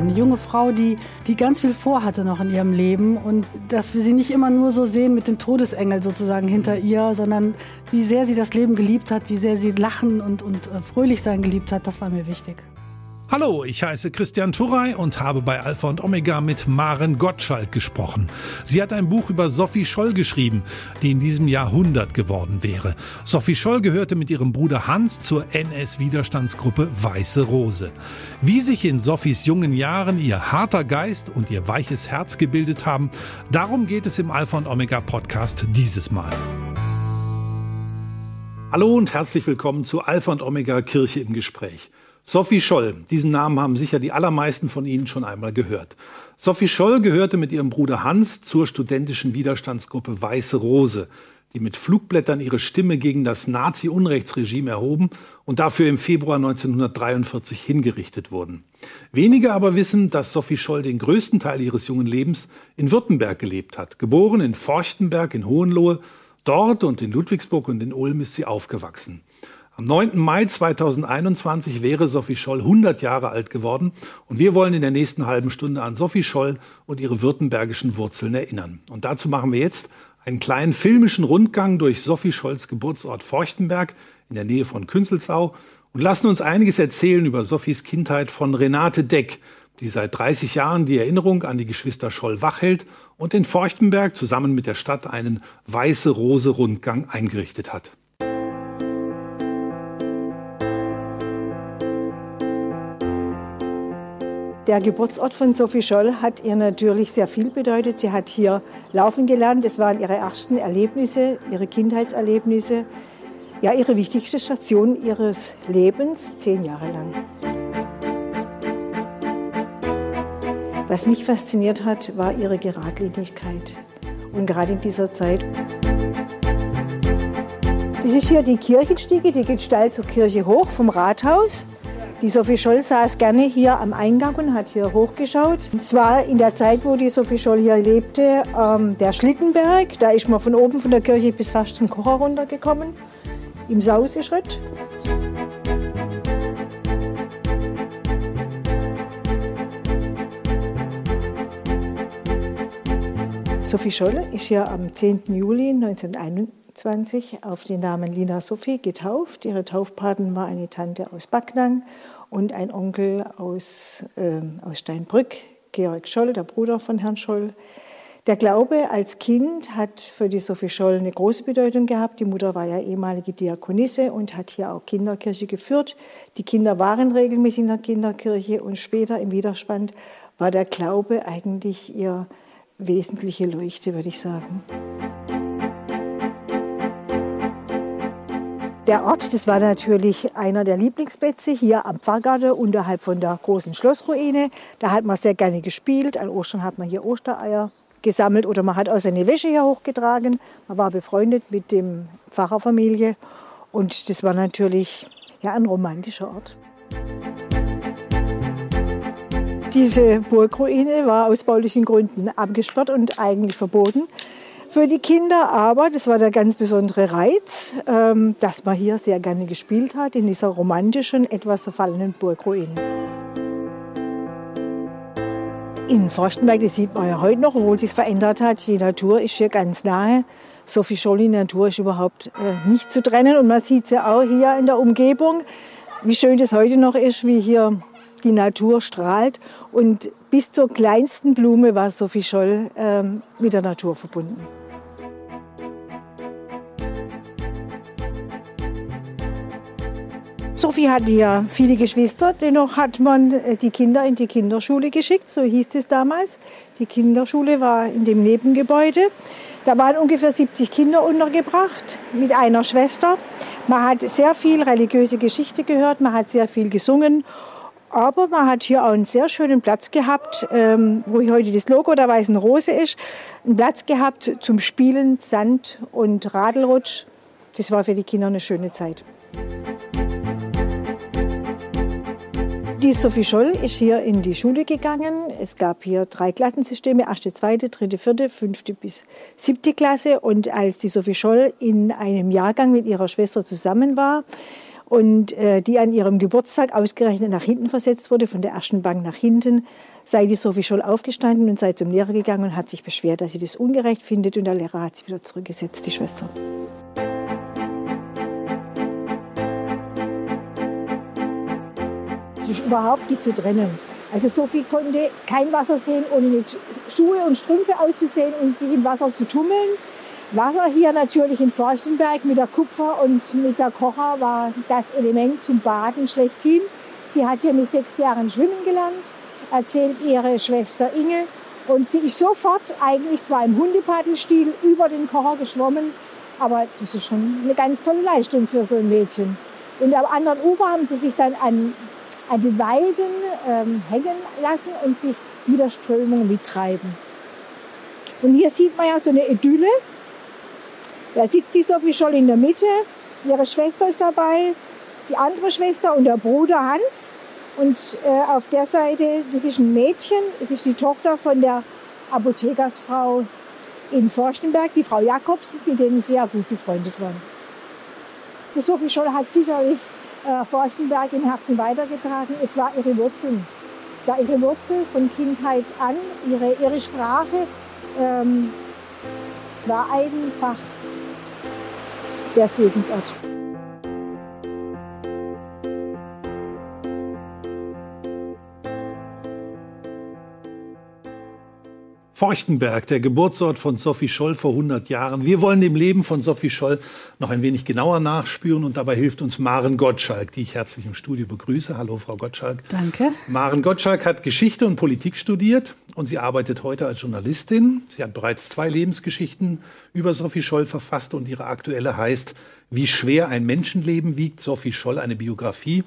Eine junge Frau, die, die ganz viel vorhatte noch in ihrem Leben und dass wir sie nicht immer nur so sehen mit dem Todesengel sozusagen hinter ihr, sondern wie sehr sie das Leben geliebt hat, wie sehr sie lachen und, und äh, fröhlich sein geliebt hat, das war mir wichtig. Hallo, ich heiße Christian Turrey und habe bei Alpha und Omega mit Maren Gottschalk gesprochen. Sie hat ein Buch über Sophie Scholl geschrieben, die in diesem Jahr 100 geworden wäre. Sophie Scholl gehörte mit ihrem Bruder Hans zur NS-Widerstandsgruppe Weiße Rose. Wie sich in Sophies jungen Jahren ihr harter Geist und ihr weiches Herz gebildet haben, darum geht es im Alpha und Omega Podcast dieses Mal. Hallo und herzlich willkommen zu Alpha und Omega Kirche im Gespräch. Sophie Scholl, diesen Namen haben sicher die allermeisten von Ihnen schon einmal gehört. Sophie Scholl gehörte mit ihrem Bruder Hans zur studentischen Widerstandsgruppe Weiße Rose, die mit Flugblättern ihre Stimme gegen das Nazi-Unrechtsregime erhoben und dafür im Februar 1943 hingerichtet wurden. Wenige aber wissen, dass Sophie Scholl den größten Teil ihres jungen Lebens in Württemberg gelebt hat. Geboren in Forchtenberg in Hohenlohe, dort und in Ludwigsburg und in Ulm ist sie aufgewachsen. Am 9. Mai 2021 wäre Sophie Scholl 100 Jahre alt geworden und wir wollen in der nächsten halben Stunde an Sophie Scholl und ihre württembergischen Wurzeln erinnern. Und dazu machen wir jetzt einen kleinen filmischen Rundgang durch Sophie Scholls Geburtsort Forchtenberg in der Nähe von Künzelsau und lassen uns einiges erzählen über Sophies Kindheit von Renate Deck, die seit 30 Jahren die Erinnerung an die Geschwister Scholl wachhält und in Forchtenberg zusammen mit der Stadt einen Weiße Rose Rundgang eingerichtet hat. Der Geburtsort von Sophie Scholl hat ihr natürlich sehr viel bedeutet. Sie hat hier laufen gelernt. Das waren ihre ersten Erlebnisse, ihre Kindheitserlebnisse. Ja, ihre wichtigste Station ihres Lebens, zehn Jahre lang. Was mich fasziniert hat, war ihre Geradlinigkeit. Und gerade in dieser Zeit. Das ist hier die Kirchenstiege, die geht steil zur Kirche hoch vom Rathaus. Die Sophie Scholl saß gerne hier am Eingang und hat hier hochgeschaut. Es war in der Zeit, wo die Sophie Scholl hier lebte, ähm, der Schlittenberg. Da ist man von oben von der Kirche bis fast zum Kocher runtergekommen, im Sauseschritt. Sophie Scholl ist hier am 10. Juli 1921 auf den Namen Lina Sophie getauft. Ihre Taufpaten war eine Tante aus Backnang und ein Onkel aus, äh, aus Steinbrück, Georg Scholl, der Bruder von Herrn Scholl. Der Glaube als Kind hat für die Sophie Scholl eine große Bedeutung gehabt. Die Mutter war ja ehemalige Diakonisse und hat hier auch Kinderkirche geführt. Die Kinder waren regelmäßig in der Kinderkirche und später im Widerstand war der Glaube eigentlich ihr wesentliche Leuchte, würde ich sagen. Der Ort, das war natürlich einer der Lieblingsplätze hier am Pfarrgarten unterhalb von der großen Schlossruine. Da hat man sehr gerne gespielt. An Ostern hat man hier Ostereier gesammelt oder man hat auch seine Wäsche hier hochgetragen. Man war befreundet mit dem Pfarrerfamilie und das war natürlich ja, ein romantischer Ort. Diese Burgruine war aus baulichen Gründen abgesperrt und eigentlich verboten für die Kinder. Aber das war der ganz besondere Reiz, ähm, dass man hier sehr gerne gespielt hat, in dieser romantischen, etwas verfallenen Burgruine. In Forchtenberg, das sieht man ja heute noch, obwohl es verändert hat. Die Natur ist hier ganz nahe. So viel Scholli Natur ist überhaupt äh, nicht zu trennen. Und man sieht es ja auch hier in der Umgebung, wie schön das heute noch ist, wie hier die Natur strahlt. Und bis zur kleinsten Blume war Sophie Scholl äh, mit der Natur verbunden. Sophie hatte ja viele Geschwister, dennoch hat man äh, die Kinder in die Kinderschule geschickt, so hieß es damals. Die Kinderschule war in dem Nebengebäude. Da waren ungefähr 70 Kinder untergebracht mit einer Schwester. Man hat sehr viel religiöse Geschichte gehört, man hat sehr viel gesungen. Aber man hat hier auch einen sehr schönen Platz gehabt, ähm, wo heute das Logo der Weißen Rose ist. Einen Platz gehabt zum Spielen, Sand und Radelrutsch. Das war für die Kinder eine schöne Zeit. Die Sophie Scholl ist hier in die Schule gegangen. Es gab hier drei Klassensysteme, erste, zweite, dritte, vierte, fünfte bis siebte Klasse. Und als die Sophie Scholl in einem Jahrgang mit ihrer Schwester zusammen war und äh, die an ihrem Geburtstag ausgerechnet nach hinten versetzt wurde, von der ersten Bank nach hinten, sei die Sophie Scholl aufgestanden und sei zum Lehrer gegangen und hat sich beschwert, dass sie das ungerecht findet und der Lehrer hat sie wieder zurückgesetzt, die Schwester. Ist überhaupt nicht zu trennen. Also Sophie konnte kein Wasser sehen, ohne mit Schuhe und Strümpfe auszusehen und sich im Wasser zu tummeln. Wasser hier natürlich in Forchtenberg mit der Kupfer und mit der Kocher war das Element zum Baden schlechthin. Sie hat hier mit sechs Jahren schwimmen gelernt, erzählt ihre Schwester Inge. Und sie ist sofort, eigentlich zwar im Hundepadenstil, über den Kocher geschwommen. Aber das ist schon eine ganz tolle Leistung für so ein Mädchen. Und am anderen Ufer haben sie sich dann an, an den Weiden ähm, hängen lassen und sich mit der Strömung mittreiben. Und hier sieht man ja so eine Idylle. Da sitzt die Sophie Scholl in der Mitte, ihre Schwester ist dabei, die andere Schwester und der Bruder Hans. Und äh, auf der Seite, das ist ein Mädchen, das ist die Tochter von der Apothekersfrau in Forchtenberg, die Frau Jakobs, mit denen sie ja gut befreundet waren. Die Sophie Scholl hat sicherlich äh, Forchtenberg im Herzen weitergetragen. Es war ihre Wurzeln. Es war ihre Wurzel von Kindheit an, ihre, ihre Sprache. Ähm, es war einfach der Segensort. Forchtenberg, der Geburtsort von Sophie Scholl vor 100 Jahren. Wir wollen dem Leben von Sophie Scholl noch ein wenig genauer nachspüren und dabei hilft uns Maren Gottschalk, die ich herzlich im Studio begrüße. Hallo, Frau Gottschalk. Danke. Maren Gottschalk hat Geschichte und Politik studiert und sie arbeitet heute als Journalistin. Sie hat bereits zwei Lebensgeschichten über Sophie Scholl verfasst und ihre aktuelle heißt Wie schwer ein Menschenleben wiegt. Sophie Scholl, eine Biografie.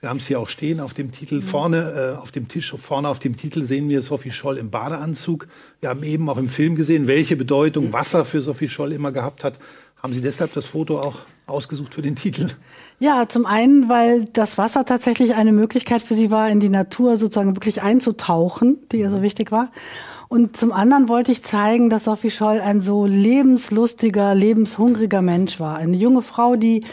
Wir haben es hier auch stehen auf dem Titel. Vorne äh, auf dem Tisch, vorne auf dem Titel sehen wir Sophie Scholl im Badeanzug. Wir haben eben auch im Film gesehen, welche Bedeutung Wasser für Sophie Scholl immer gehabt hat. Haben Sie deshalb das Foto auch ausgesucht für den Titel? Ja, zum einen, weil das Wasser tatsächlich eine Möglichkeit für Sie war, in die Natur sozusagen wirklich einzutauchen, die ihr so wichtig war. Und zum anderen wollte ich zeigen, dass Sophie Scholl ein so lebenslustiger, lebenshungriger Mensch war. Eine junge Frau, die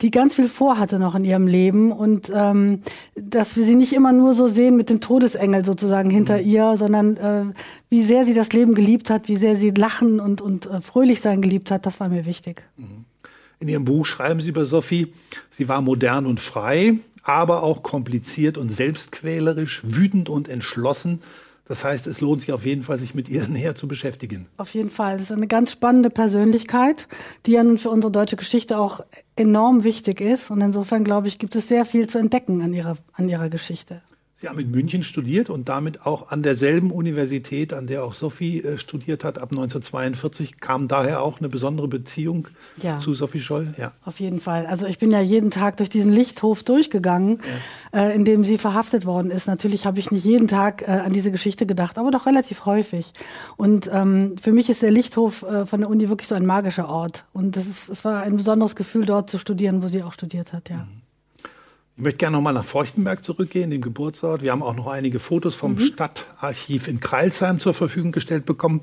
die ganz viel vorhatte noch in ihrem Leben und ähm, dass wir sie nicht immer nur so sehen mit dem Todesengel sozusagen hinter mhm. ihr, sondern äh, wie sehr sie das Leben geliebt hat, wie sehr sie lachen und, und äh, fröhlich sein geliebt hat, das war mir wichtig. Mhm. In Ihrem Buch schreiben Sie über Sophie, sie war modern und frei, aber auch kompliziert und selbstquälerisch, wütend und entschlossen. Das heißt, es lohnt sich auf jeden Fall, sich mit ihr näher zu beschäftigen. Auf jeden Fall. Das ist eine ganz spannende Persönlichkeit, die ja nun für unsere deutsche Geschichte auch enorm wichtig ist. Und insofern, glaube ich, gibt es sehr viel zu entdecken an ihrer, an ihrer Geschichte. Sie haben in München studiert und damit auch an derselben Universität, an der auch Sophie äh, studiert hat, ab 1942. Kam daher auch eine besondere Beziehung ja. zu Sophie Scholl? Ja, auf jeden Fall. Also ich bin ja jeden Tag durch diesen Lichthof durchgegangen, ja. äh, in dem sie verhaftet worden ist. Natürlich habe ich nicht jeden Tag äh, an diese Geschichte gedacht, aber doch relativ häufig. Und ähm, für mich ist der Lichthof äh, von der Uni wirklich so ein magischer Ort. Und das ist, es war ein besonderes Gefühl, dort zu studieren, wo sie auch studiert hat, ja. Mhm. Ich möchte gerne nochmal nach Feuchtenberg zurückgehen, dem Geburtsort. Wir haben auch noch einige Fotos vom mhm. Stadtarchiv in Kreilsheim zur Verfügung gestellt bekommen,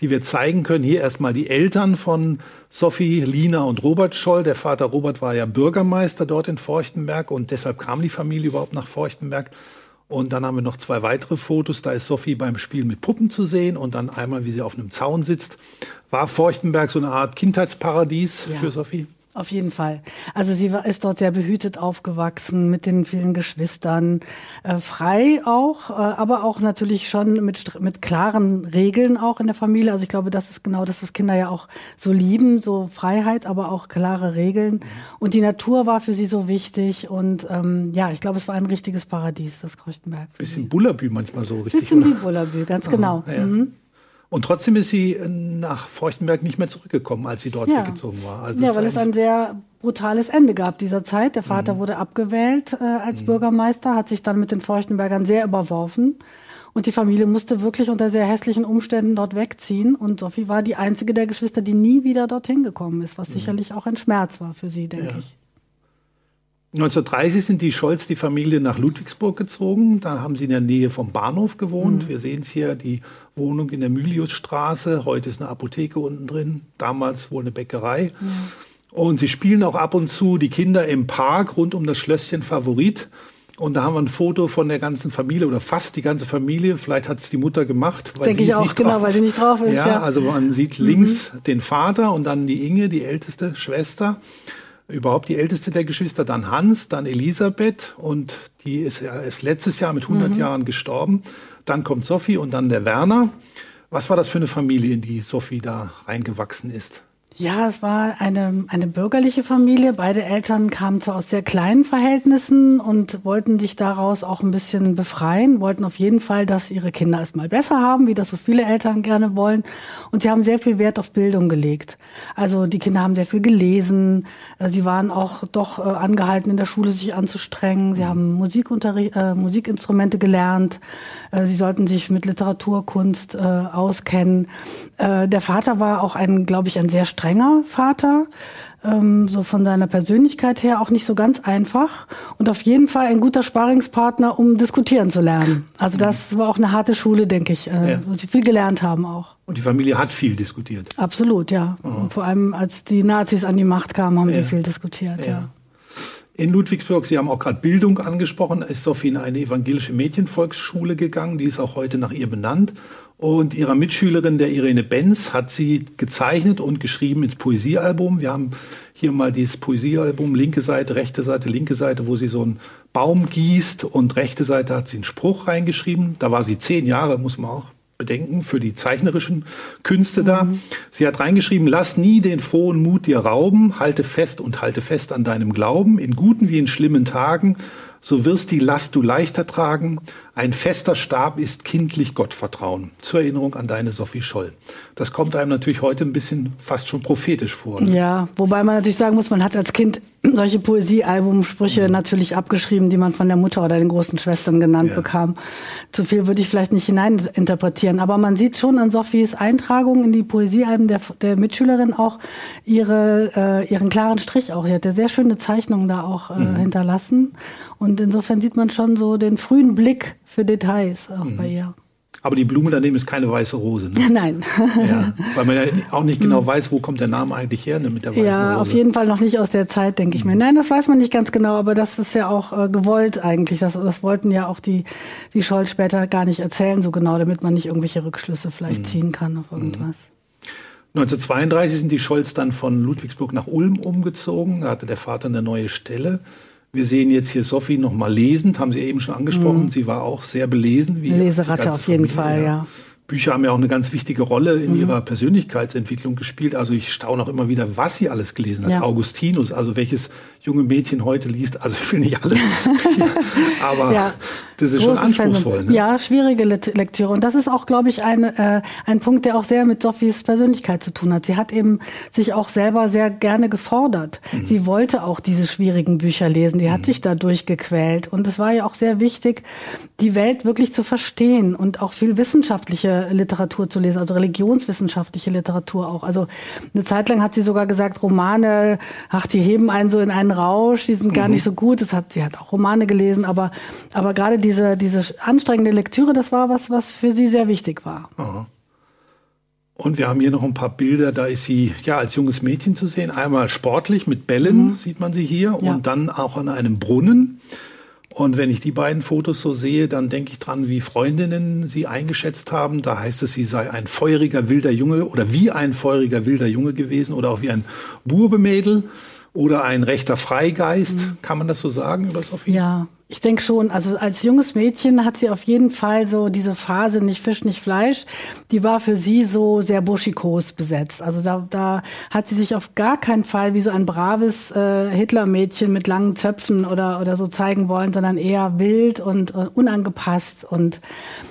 die wir zeigen können. Hier erstmal die Eltern von Sophie, Lina und Robert Scholl. Der Vater Robert war ja Bürgermeister dort in Feuchtenberg und deshalb kam die Familie überhaupt nach Feuchtenberg. Und dann haben wir noch zwei weitere Fotos. Da ist Sophie beim Spiel mit Puppen zu sehen und dann einmal, wie sie auf einem Zaun sitzt. War Feuchtenberg so eine Art Kindheitsparadies ja. für Sophie? Auf jeden Fall. Also sie war, ist dort sehr behütet aufgewachsen mit den vielen Geschwistern, äh, frei auch, äh, aber auch natürlich schon mit, mit klaren Regeln auch in der Familie. Also ich glaube, das ist genau das, was Kinder ja auch so lieben, so Freiheit, aber auch klare Regeln. Mhm. Und die Natur war für sie so wichtig und ähm, ja, ich glaube, es war ein richtiges Paradies, das Kreuchtenberg. Bisschen Bullabü manchmal so richtig. Bisschen oder? wie Bullabü, ganz genau. ja. Mhm. Und trotzdem ist sie äh, nach Feuchtenberg nicht mehr zurückgekommen, als sie dort ja. weggezogen war. Also ja, weil es ein sehr brutales Ende gab dieser Zeit. Der Vater mhm. wurde abgewählt äh, als mhm. Bürgermeister, hat sich dann mit den Feuchtenbergern sehr überworfen. Und die Familie musste wirklich unter sehr hässlichen Umständen dort wegziehen. Und Sophie war die einzige der Geschwister, die nie wieder dorthin gekommen ist, was mhm. sicherlich auch ein Schmerz war für sie, denke ja. ich. 1930 sind die Scholz, die Familie, nach Ludwigsburg gezogen. Da haben sie in der Nähe vom Bahnhof gewohnt. Mhm. Wir sehen es hier, die Wohnung in der Myliusstraße. Heute ist eine Apotheke unten drin. Damals wohl eine Bäckerei. Mhm. Und sie spielen auch ab und zu die Kinder im Park rund um das Schlösschen Favorit. Und da haben wir ein Foto von der ganzen Familie oder fast die ganze Familie. Vielleicht hat es die Mutter gemacht. Denke ich auch, genau, weil sie nicht drauf ist. Ja, ja. also man sieht links mhm. den Vater und dann die Inge, die älteste Schwester. Überhaupt die älteste der Geschwister, dann Hans, dann Elisabeth und die ist, ja, ist letztes Jahr mit 100 mhm. Jahren gestorben. Dann kommt Sophie und dann der Werner. Was war das für eine Familie, in die Sophie da reingewachsen ist? Ja, es war eine, eine bürgerliche Familie. Beide Eltern kamen zwar aus sehr kleinen Verhältnissen und wollten sich daraus auch ein bisschen befreien, wollten auf jeden Fall, dass ihre Kinder es mal besser haben, wie das so viele Eltern gerne wollen. Und sie haben sehr viel Wert auf Bildung gelegt. Also die Kinder haben sehr viel gelesen. Sie waren auch doch äh, angehalten, in der Schule sich anzustrengen. Sie haben Musikunterricht, äh, Musikinstrumente gelernt. Äh, sie sollten sich mit Literatur, Kunst äh, auskennen. Äh, der Vater war auch ein, glaube ich, ein sehr strenger strenger Vater, ähm, so von seiner Persönlichkeit her auch nicht so ganz einfach und auf jeden Fall ein guter Sparingspartner, um diskutieren zu lernen. Also das war auch eine harte Schule, denke ich, äh, ja. wo sie viel gelernt haben auch. Und die Familie hat viel diskutiert. Absolut, ja. Und vor allem als die Nazis an die Macht kamen, haben ja. die viel diskutiert, ja. ja. In Ludwigsburg, Sie haben auch gerade Bildung angesprochen, ist Sophie in eine evangelische Mädchenvolksschule gegangen, die ist auch heute nach ihr benannt. Und ihrer Mitschülerin, der Irene Benz, hat sie gezeichnet und geschrieben ins Poesiealbum. Wir haben hier mal dieses Poesiealbum, linke Seite, rechte Seite, linke Seite, wo sie so einen Baum gießt und rechte Seite hat sie einen Spruch reingeschrieben. Da war sie zehn Jahre, muss man auch bedenken, für die zeichnerischen Künste mhm. da. Sie hat reingeschrieben, lass nie den frohen Mut dir rauben, halte fest und halte fest an deinem Glauben, in guten wie in schlimmen Tagen so wirst die Last du leichter tragen. Ein fester Stab ist kindlich Gottvertrauen. Zur Erinnerung an deine Sophie Scholl. Das kommt einem natürlich heute ein bisschen fast schon prophetisch vor. Ne? Ja, wobei man natürlich sagen muss, man hat als Kind solche Poesiealbumsprüche mhm. natürlich abgeschrieben, die man von der Mutter oder den großen Schwestern genannt ja. bekam. Zu viel würde ich vielleicht nicht hineininterpretieren. Aber man sieht schon an Sophies Eintragung in die Poesiealben der, der Mitschülerin auch ihre, äh, ihren klaren Strich auch. Sie hat ja sehr schöne Zeichnungen da auch äh, mhm. hinterlassen. Und insofern sieht man schon so den frühen Blick für Details auch mhm. bei ihr. Aber die Blume daneben ist keine weiße Rose. Ne? Nein. ja, weil man ja auch nicht genau hm. weiß, wo kommt der Name eigentlich her ne, mit der weißen ja, Rose. Ja, auf jeden Fall noch nicht aus der Zeit, denke ich mir. Nein, das weiß man nicht ganz genau, aber das ist ja auch äh, gewollt eigentlich. Das, das wollten ja auch die, die Scholz später gar nicht erzählen so genau, damit man nicht irgendwelche Rückschlüsse vielleicht mhm. ziehen kann auf irgendwas. 1932 sind die Scholz dann von Ludwigsburg nach Ulm umgezogen. Da hatte der Vater eine neue Stelle. Wir sehen jetzt hier Sophie noch mal lesend, haben Sie eben schon angesprochen. Mhm. Sie war auch sehr belesen. Wie Leseratte auf jeden Familie, Fall, ja. Bücher haben ja auch eine ganz wichtige Rolle in mhm. ihrer Persönlichkeitsentwicklung gespielt. Also ich staune auch immer wieder, was sie alles gelesen hat. Ja. Augustinus, also welches junge Mädchen heute liest. Also ich will nicht alle, aber ja. das ist Großes schon anspruchsvoll. Ne? Ja, schwierige Lektüre. Und das ist auch, glaube ich, ein, äh, ein Punkt, der auch sehr mit Sophies Persönlichkeit zu tun hat. Sie hat eben sich auch selber sehr gerne gefordert. Mhm. Sie wollte auch diese schwierigen Bücher lesen. Die hat mhm. sich da durchgequält. Und es war ja auch sehr wichtig, die Welt wirklich zu verstehen und auch viel wissenschaftliche Literatur zu lesen, also religionswissenschaftliche Literatur auch. Also eine Zeit lang hat sie sogar gesagt, Romane, ach, die heben einen so in einen Rausch, die sind gar mhm. nicht so gut. Das hat, sie hat auch Romane gelesen, aber, aber gerade diese, diese anstrengende Lektüre, das war was, was für sie sehr wichtig war. Aha. Und wir haben hier noch ein paar Bilder, da ist sie ja als junges Mädchen zu sehen. Einmal sportlich mit Bällen mhm. sieht man sie hier ja. und dann auch an einem Brunnen. Und wenn ich die beiden Fotos so sehe, dann denke ich dran, wie Freundinnen sie eingeschätzt haben. Da heißt es, sie sei ein feuriger wilder Junge oder wie ein feuriger wilder Junge gewesen oder auch wie ein Burbemädel oder ein rechter Freigeist. Mhm. Kann man das so sagen über Sophie? Ja, ich denke schon, also als junges Mädchen hat sie auf jeden Fall so diese Phase nicht Fisch, nicht Fleisch. Die war für sie so sehr buschikos besetzt. Also da, da hat sie sich auf gar keinen Fall wie so ein braves äh, Hitlermädchen mit langen Zöpfen oder, oder so zeigen wollen, sondern eher wild und äh, unangepasst und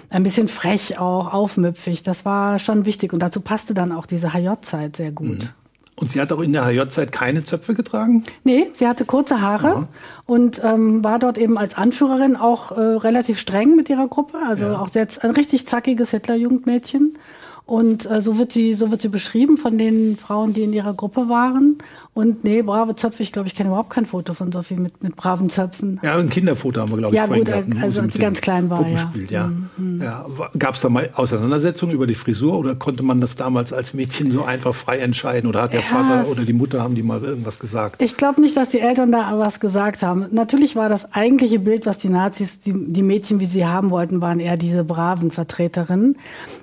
ein bisschen frech auch, aufmüpfig. Das war schon wichtig und dazu passte dann auch diese HJ-Zeit sehr gut. Mhm. Und sie hat auch in der HJ-Zeit keine Zöpfe getragen? Nee, sie hatte kurze Haare ja. und ähm, war dort eben als Anführerin auch äh, relativ streng mit ihrer Gruppe. Also ja. auch sehr, ein richtig zackiges Hitlerjugendmädchen. Und äh, so wird sie, so wird sie beschrieben von den Frauen, die in ihrer Gruppe waren. Und nee, brave Zöpfe, ich glaube, ich kenne überhaupt kein Foto von Sophie mit, mit braven Zöpfen. Ja, ein Kinderfoto haben wir, glaube ich, ja, vorhin gut, gehabt. also als sie ganz klein war, ja. Ja. Mhm. ja. Gab es da mal Auseinandersetzungen über die Frisur oder konnte man das damals als Mädchen so einfach frei entscheiden? Oder hat der Ja, Vater oder die Mutter, haben die mal irgendwas gesagt? Ich glaube nicht, dass die Eltern da was gesagt haben. Natürlich war das eigentliche Bild, was die Nazis, die, die Mädchen, wie sie haben wollten, waren eher diese braven Vertreterinnen.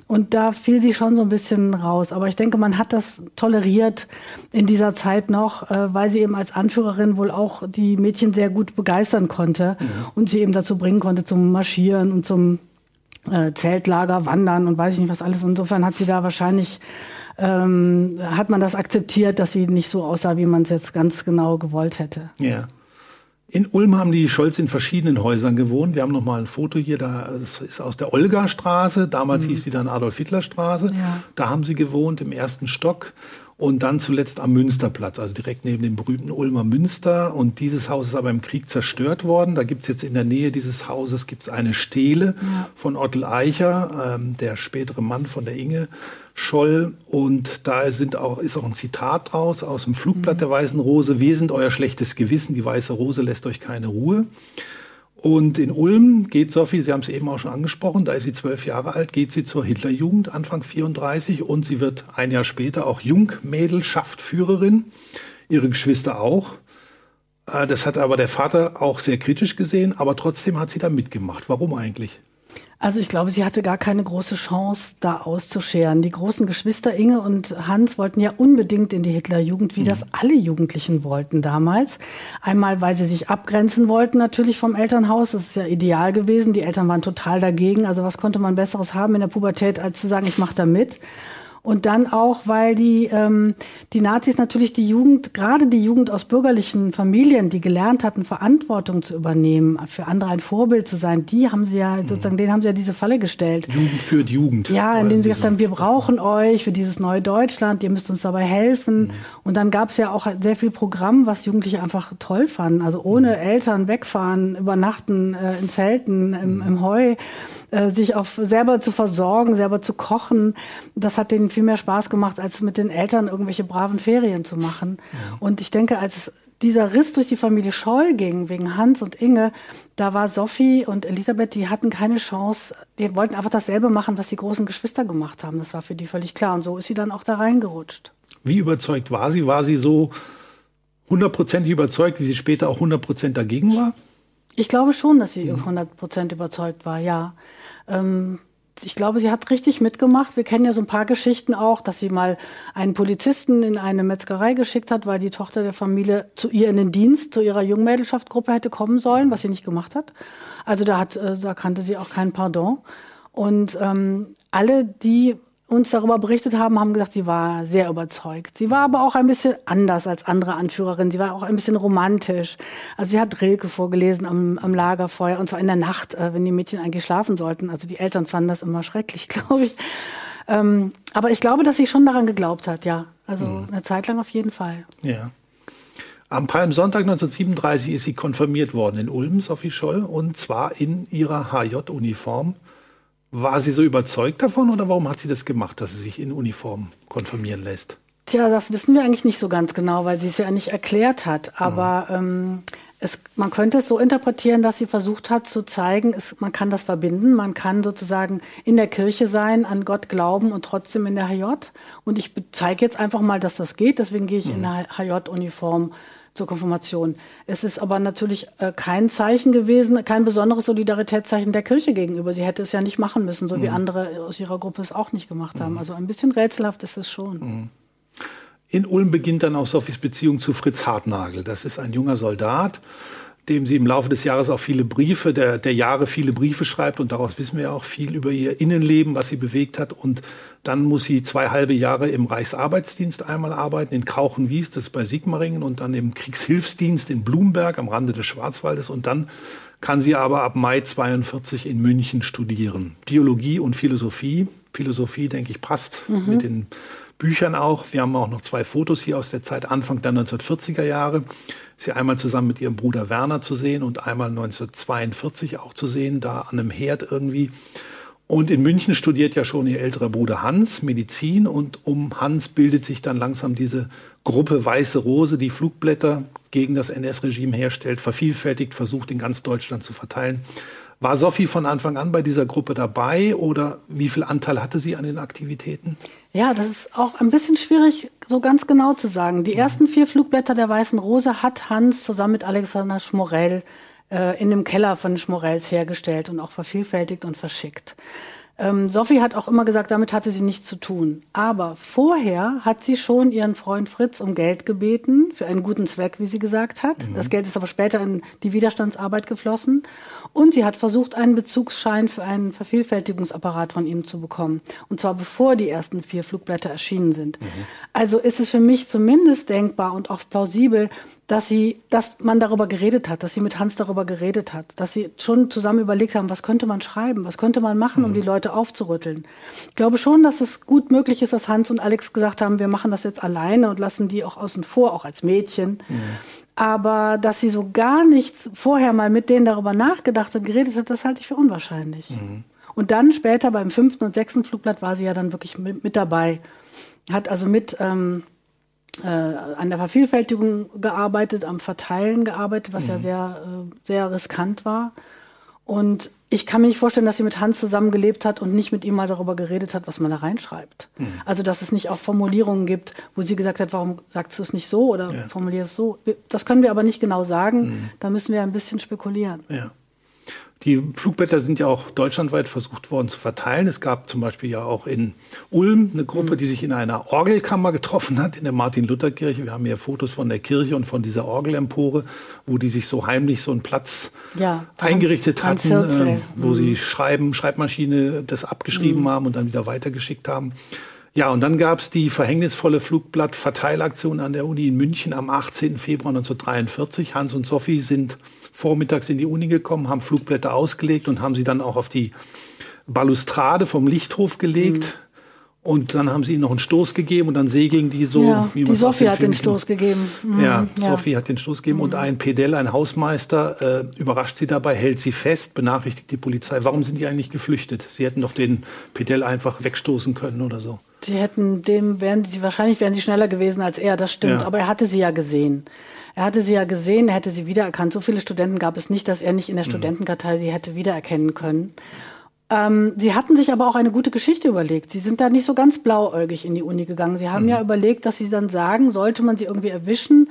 Und da fiel sie schon so ein bisschen raus. Aber ich denke, man hat das toleriert in dieser Zeit noch, äh, weil sie eben als Anführerin wohl auch die Mädchen sehr gut begeistern konnte und sie eben dazu bringen konnte zum Marschieren und zum äh, Zeltlager, Wandern und weiß ich nicht was alles. Insofern hat sie da wahrscheinlich, ähm, hat man das akzeptiert, dass sie nicht so aussah, wie man es jetzt ganz genau gewollt hätte. Ja. In Ulm haben die Scholz in verschiedenen Häusern gewohnt. Wir haben noch mal ein Foto hier, da das ist aus der Olga-Straße. Damals hieß die dann Adolf-Hitler-Straße. Ja. Da haben sie gewohnt im ersten Stock und dann zuletzt am Münsterplatz, also direkt neben dem berühmten Ulmer Münster. Und dieses Haus ist aber im Krieg zerstört worden. Da gibt's jetzt in der Nähe dieses Hauses gibt's eine Stele von Ottel Eicher, ähm, der spätere Mann von der Inge Scholl. Und da sind auch, ist auch ein Zitat draus aus dem Flugblatt der Weißen Rose. Wir sind euer schlechtes Gewissen. Die Weiße Rose lässt euch keine Ruhe. Und in Ulm geht Sophie, Sie haben es eben auch schon angesprochen, da ist sie zwölf Jahre alt, geht sie zur Hitlerjugend, Anfang 34 und sie wird ein Jahr später auch Jungmädelschaftführerin, ihre Geschwister auch. Äh, Das hat aber der Vater auch sehr kritisch gesehen, aber trotzdem hat sie da mitgemacht. Warum eigentlich? Also ich glaube, sie hatte gar keine große Chance, da auszuscheren. Die großen Geschwister Inge und Hans wollten ja unbedingt in die Hitlerjugend, wie das alle Jugendlichen wollten damals. Einmal, weil sie sich abgrenzen wollten natürlich vom Elternhaus. Das ist ja ideal gewesen. Die Eltern waren total dagegen. Also was konnte man Besseres haben in der Pubertät, als zu sagen, ich mache da mit. Und dann auch, weil die, ähm, die Nazis natürlich die Jugend, gerade die Jugend aus bürgerlichen Familien, die gelernt hatten, Verantwortung zu übernehmen, für andere ein Vorbild zu sein, die haben sie ja, sozusagen, denen haben sie ja diese Falle gestellt. Jugend führt Jugend. Ja, indem sie gesagt haben, wir brauchen euch für dieses neue Deutschland, ihr müsst uns dabei helfen. Und dann gab es ja auch sehr viel Programm, was Jugendliche einfach toll fanden. Also ohne Eltern wegfahren, übernachten äh, in Zelten, im, im Heu, äh, sich auf selber zu versorgen, selber zu kochen. Das hat denen viel mehr Spaß gemacht, als mit den Eltern irgendwelche braven Ferien zu machen. Und ich denke, als dieser Riss durch die Familie Scholl ging, wegen Hans und Inge, da war Sophie und Elisabeth, die hatten keine Chance. Die wollten einfach dasselbe machen, was die großen Geschwister gemacht haben. Das war für die völlig klar. Und so ist sie dann auch da reingerutscht. Wie überzeugt war sie? War sie so hundertprozentig überzeugt, wie sie später auch 100% dagegen war? Ich glaube schon, dass sie 100 Prozent überzeugt war, ja. Ähm, ich glaube, sie hat richtig mitgemacht. Wir kennen ja so ein paar Geschichten auch, dass sie mal einen Polizisten in eine Metzgerei geschickt hat, weil die Tochter der Familie zu ihr in den Dienst, zu ihrer Jungmädelschaftgruppe hätte kommen sollen, was sie nicht gemacht hat. Also da hat, äh, da kannte sie auch kein Pardon. Und ähm, alle, die uns darüber berichtet haben, haben gesagt, sie war sehr überzeugt. Sie war aber auch ein bisschen anders als andere Anführerinnen. Sie war auch ein bisschen romantisch. Also sie hat Rilke vorgelesen am, am Lagerfeuer und zwar in der Nacht, äh, wenn die Mädchen eigentlich schlafen sollten. Also die Eltern fanden das immer schrecklich, glaube ich. Ähm, aber ich glaube, dass sie schon daran geglaubt hat, ja. Also eine Zeit lang auf jeden Fall. Ja. Am Palmsonntag 1937 ist sie konfirmiert worden in Ulm, Sophie Scholl, und zwar in ihrer HJ-Uniform. War sie so überzeugt davon oder warum hat sie das gemacht, dass sie sich in Uniform konfirmieren lässt? Tja, das wissen wir eigentlich nicht so ganz genau, weil sie es ja nicht erklärt hat. Aber ähm, es, man könnte es so interpretieren, dass sie versucht hat zu zeigen, es, man kann das verbinden, man kann sozusagen in der Kirche sein, an Gott glauben und trotzdem in der HJ. Und ich zeige jetzt einfach mal, dass das geht, deswegen gehe ich in der HJ-Uniform zur Konfirmation. Es ist aber natürlich äh, kein Zeichen gewesen, kein besonderes Solidaritätszeichen der Kirche gegenüber. Sie hätte es ja nicht machen müssen, so wie andere aus ihrer Gruppe es auch nicht gemacht haben. Also ein bisschen rätselhaft ist es schon. In Ulm beginnt dann auch Sophies Beziehung zu Fritz Hartnagel. Das ist ein junger Soldat, dem sie im Laufe des Jahres auch viele Briefe, der, der Jahre viele Briefe schreibt und daraus wissen wir auch viel über ihr Innenleben, was sie bewegt hat. Und dann muss sie zwei halbe Jahre im Reichsarbeitsdienst einmal arbeiten, in Krauchenwies, das ist bei Sigmaringen, und dann im Kriegshilfsdienst in Blumberg am Rande des Schwarzwaldes. Und dann kann sie aber ab Mai 42 in München studieren. Biologie und Philosophie. Philosophie, denke ich, passt mit den Büchern auch. Wir haben auch noch zwei Fotos hier aus der Zeit Anfang der 1940er Jahre. Sie einmal zusammen mit ihrem Bruder Werner zu sehen und einmal 1942 auch zu sehen, da an einem Herd irgendwie. Und in München studiert ja schon ihr älterer Bruder Hans Medizin und um Hans bildet sich dann langsam diese Gruppe Weiße Rose, die Flugblätter gegen das NS-Regime herstellt, vervielfältigt, versucht in ganz Deutschland zu verteilen. War Sophie von Anfang an bei dieser Gruppe dabei oder wie viel Anteil hatte sie an den Aktivitäten? Ja, das ist auch ein bisschen schwierig, so ganz genau zu sagen. Die ersten vier Flugblätter der Weißen Rose hat Hans zusammen mit Alexander Schmorell äh, in dem Keller von Schmorells hergestellt und auch vervielfältigt und verschickt. Ähm, Sophie hat auch immer gesagt, damit hatte sie nichts zu tun. Aber vorher hat sie schon ihren Freund Fritz um Geld gebeten, für einen guten Zweck, wie sie gesagt hat. Mhm. Das Geld ist aber später in die Widerstandsarbeit geflossen. Und sie hat versucht, einen Bezugsschein für einen Vervielfältigungsapparat von ihm zu bekommen. Und zwar bevor die ersten vier Flugblätter erschienen sind. Mhm. Also ist es für mich zumindest denkbar und auch plausibel, dass sie, dass man darüber geredet hat, dass sie mit Hans darüber geredet hat, dass sie schon zusammen überlegt haben, was könnte man schreiben, was könnte man machen, um mhm. die Leute aufzurütteln. Ich glaube schon, dass es gut möglich ist, dass Hans und Alex gesagt haben, wir machen das jetzt alleine und lassen die auch außen vor, auch als Mädchen. Mhm. Aber dass sie so gar nichts vorher mal mit denen darüber nachgedacht hat, geredet hat, das halte ich für unwahrscheinlich. Mhm. Und dann später beim fünften und sechsten Flugblatt war sie ja dann wirklich mit, mit dabei. Hat also mit ähm, äh, an der Vervielfältigung gearbeitet, am Verteilen gearbeitet, was mhm. ja sehr, äh, sehr riskant war. Und ich kann mir nicht vorstellen, dass sie mit Hans zusammengelebt hat und nicht mit ihm mal darüber geredet hat, was man da reinschreibt. Mhm. Also, dass es nicht auch Formulierungen gibt, wo sie gesagt hat, warum sagst du es nicht so oder ja. formulier es so. Das können wir aber nicht genau sagen. Mhm. Da müssen wir ein bisschen spekulieren. Ja. Die Flugblätter sind ja auch deutschlandweit versucht worden zu verteilen. Es gab zum Beispiel ja auch in Ulm eine Gruppe, mhm. die sich in einer Orgelkammer getroffen hat, in der Martin-Luther-Kirche. Wir haben hier Fotos von der Kirche und von dieser Orgelempore, wo die sich so heimlich so einen Platz ja, eingerichtet hatten, äh, wo mhm. sie Schreiben, Schreibmaschine das abgeschrieben mhm. haben und dann wieder weitergeschickt haben. Ja, und dann gab es die verhängnisvolle Flugblatt-Verteilaktion an der Uni in München am 18. Februar 1943. Hans und Sophie sind vormittags in die Uni gekommen, haben Flugblätter ausgelegt und haben sie dann auch auf die Balustrade vom Lichthof gelegt. Mhm. Und dann haben sie ihnen noch einen Stoß gegeben und dann segeln die so. Ja, die Sophie hat den Stoß gegeben. Mhm, ja, ja, Sophie hat den Stoß gegeben mhm. und ein Pedell, ein Hausmeister, äh, überrascht sie dabei, hält sie fest, benachrichtigt die Polizei. Warum sind die eigentlich geflüchtet? Sie hätten doch den Pedell einfach wegstoßen können oder so. Sie hätten dem, wären sie, wahrscheinlich wären sie schneller gewesen als er, das stimmt. Ja. Aber er hatte sie ja gesehen. Er hatte sie ja gesehen, er hätte sie wiedererkannt. So viele Studenten gab es nicht, dass er nicht in der mhm. Studentenkartei sie hätte wiedererkennen können. Ähm, sie hatten sich aber auch eine gute Geschichte überlegt. Sie sind da nicht so ganz blauäugig in die Uni gegangen. Sie haben mhm. ja überlegt, dass sie dann sagen, sollte man sie irgendwie erwischen,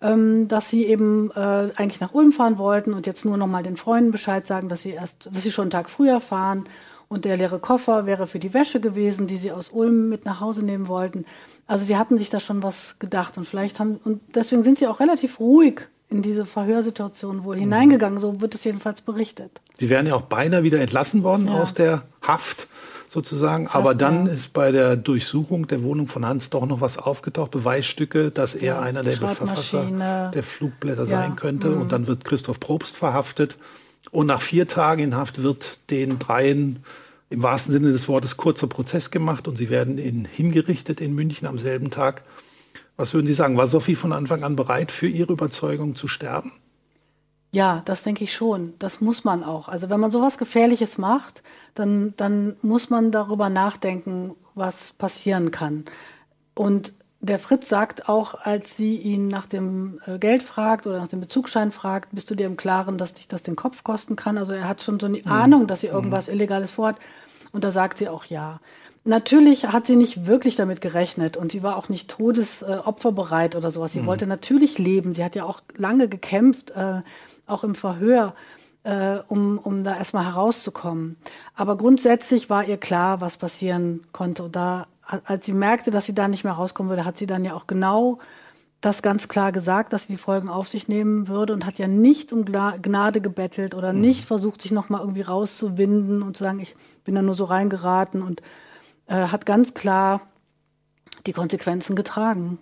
ähm, dass sie eben äh, eigentlich nach Ulm fahren wollten und jetzt nur noch mal den Freunden Bescheid sagen, dass sie erst, dass sie schon einen Tag früher fahren und der leere Koffer wäre für die Wäsche gewesen, die sie aus Ulm mit nach Hause nehmen wollten. Also sie hatten sich da schon was gedacht und vielleicht haben, und deswegen sind sie auch relativ ruhig in diese Verhörsituation wohl mhm. hineingegangen, so wird es jedenfalls berichtet. Sie wären ja auch beinahe wieder entlassen worden ja. aus der Haft sozusagen, Fast, aber dann ja. ist bei der Durchsuchung der Wohnung von Hans doch noch was aufgetaucht, Beweisstücke, dass er ja, einer der Verfasser der Flugblätter sein könnte mhm. und dann wird Christoph Probst verhaftet und nach vier Tagen in Haft wird den dreien im wahrsten Sinne des Wortes kurzer Prozess gemacht und sie werden in, hingerichtet in München am selben Tag. Was würden Sie sagen? War Sophie von Anfang an bereit, für ihre Überzeugung zu sterben? Ja, das denke ich schon. Das muss man auch. Also wenn man sowas Gefährliches macht, dann, dann muss man darüber nachdenken, was passieren kann. Und der Fritz sagt auch, als sie ihn nach dem äh, Geld fragt oder nach dem Bezugsschein fragt, bist du dir im Klaren, dass dich das den Kopf kosten kann? Also er hat schon so eine mhm. Ahnung, dass sie irgendwas mhm. Illegales vorhat. Und da sagt sie auch ja. Natürlich hat sie nicht wirklich damit gerechnet und sie war auch nicht todesopferbereit äh, oder sowas. Sie mhm. wollte natürlich leben. Sie hat ja auch lange gekämpft, äh, auch im Verhör, äh, um, um da erstmal herauszukommen. Aber grundsätzlich war ihr klar, was passieren konnte. Und da als sie merkte, dass sie da nicht mehr rauskommen würde, hat sie dann ja auch genau das ganz klar gesagt, dass sie die Folgen auf sich nehmen würde und hat ja nicht um Gnade gebettelt oder mhm. nicht versucht, sich nochmal irgendwie rauszuwinden und zu sagen, ich bin da nur so reingeraten und äh, hat ganz klar die Konsequenzen getragen.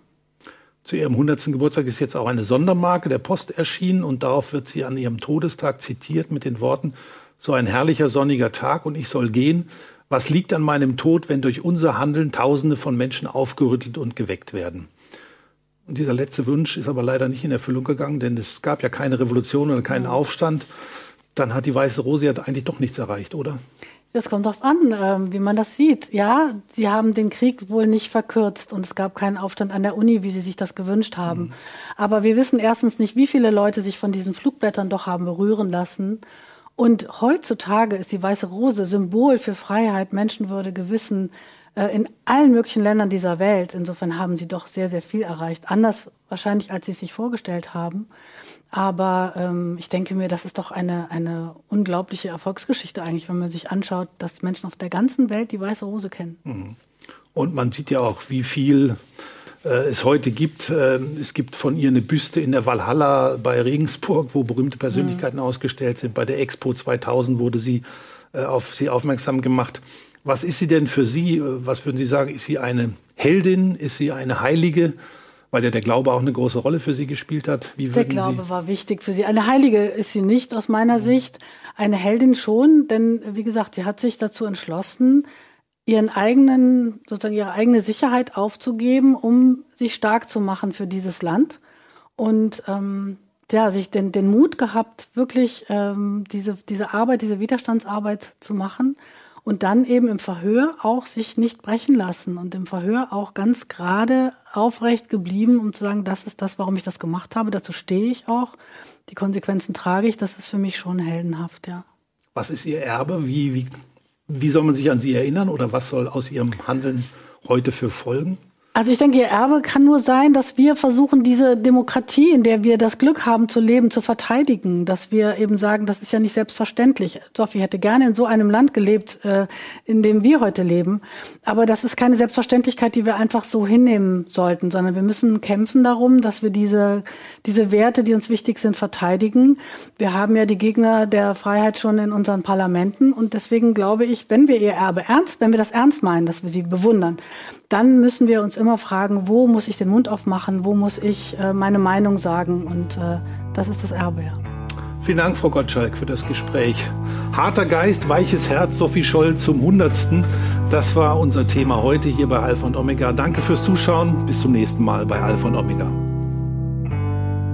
Zu ihrem 100. Geburtstag ist jetzt auch eine Sondermarke der Post erschienen und darauf wird sie an ihrem Todestag zitiert mit den Worten, so ein herrlicher sonniger Tag und ich soll gehen, was liegt an meinem Tod, wenn durch unser Handeln Tausende von Menschen aufgerüttelt und geweckt werden? Und dieser letzte Wunsch ist aber leider nicht in Erfüllung gegangen, denn es gab ja keine Revolution oder keinen Aufstand. Dann hat die Weiße Rose ja eigentlich doch nichts erreicht, oder? Es kommt darauf an, äh, wie man das sieht. Ja, sie haben den Krieg wohl nicht verkürzt und es gab keinen Aufstand an der Uni, wie sie sich das gewünscht haben. Mhm. Aber wir wissen erstens nicht, wie viele Leute sich von diesen Flugblättern doch haben berühren lassen. Und heutzutage ist die Weiße Rose Symbol für Freiheit, Menschenwürde, Gewissen in allen möglichen Ländern dieser Welt. Insofern haben sie doch sehr, sehr viel erreicht. Anders wahrscheinlich, als sie es sich vorgestellt haben. Aber ähm, ich denke mir, das ist doch eine, eine unglaubliche Erfolgsgeschichte eigentlich, wenn man sich anschaut, dass Menschen auf der ganzen Welt die Weiße Rose kennen. Mhm. Und man sieht ja auch, wie viel äh, es heute gibt. Äh, es gibt von ihr eine Büste in der Walhalla bei Regensburg, wo berühmte Persönlichkeiten mhm. ausgestellt sind. Bei der Expo 2000 wurde sie äh, auf sie aufmerksam gemacht. Was ist sie denn für Sie? Was würden Sie sagen? Ist sie eine Heldin? Ist sie eine Heilige? weil ja der Glaube auch eine große Rolle für Sie gespielt hat. Wie der Glaube sie war wichtig für Sie. Eine Heilige ist sie nicht aus meiner mhm. Sicht, eine Heldin schon, denn wie gesagt, sie hat sich dazu entschlossen, ihren eigenen, sozusagen ihre eigene Sicherheit aufzugeben, um sich stark zu machen für dieses Land. Und ähm, ja, sich den, den Mut gehabt, wirklich ähm, diese, diese Arbeit, diese Widerstandsarbeit zu machen und dann eben im Verhör auch sich nicht brechen lassen und im Verhör auch ganz gerade aufrecht geblieben, um zu sagen, das ist das, warum ich das gemacht habe, dazu stehe ich auch, die Konsequenzen trage ich, das ist für mich schon heldenhaft, ja. Was ist Ihr Erbe? Wie, wie, wie soll man sich an Sie erinnern oder was soll aus Ihrem Handeln heute für folgen? Also ich denke, ihr Erbe kann nur sein, dass wir versuchen, diese Demokratie, in der wir das Glück haben zu leben, zu verteidigen. Dass wir eben sagen, das ist ja nicht selbstverständlich. Sophie hätte gerne in so einem Land gelebt, äh, in dem wir heute leben. Aber das ist keine Selbstverständlichkeit, die wir einfach so hinnehmen sollten, sondern wir müssen kämpfen darum, dass wir diese, diese Werte, die uns wichtig sind, verteidigen. Wir haben ja die Gegner der Freiheit schon in unseren Parlamenten. Und deswegen glaube ich, wenn wir ihr Erbe ernst, wenn wir das ernst meinen, dass wir sie bewundern, dann müssen wir uns immer fragen, wo muss ich den Mund aufmachen, wo muss ich äh, meine Meinung sagen. Und äh, das ist das Erbe, ja. Vielen Dank, Frau Gottschalk, für das Gespräch. Harter Geist, weiches Herz, Sophie Scholl zum Hundertsten. Das war unser Thema heute hier bei Alpha und Omega. Danke fürs Zuschauen. Bis zum nächsten Mal bei Alpha und Omega.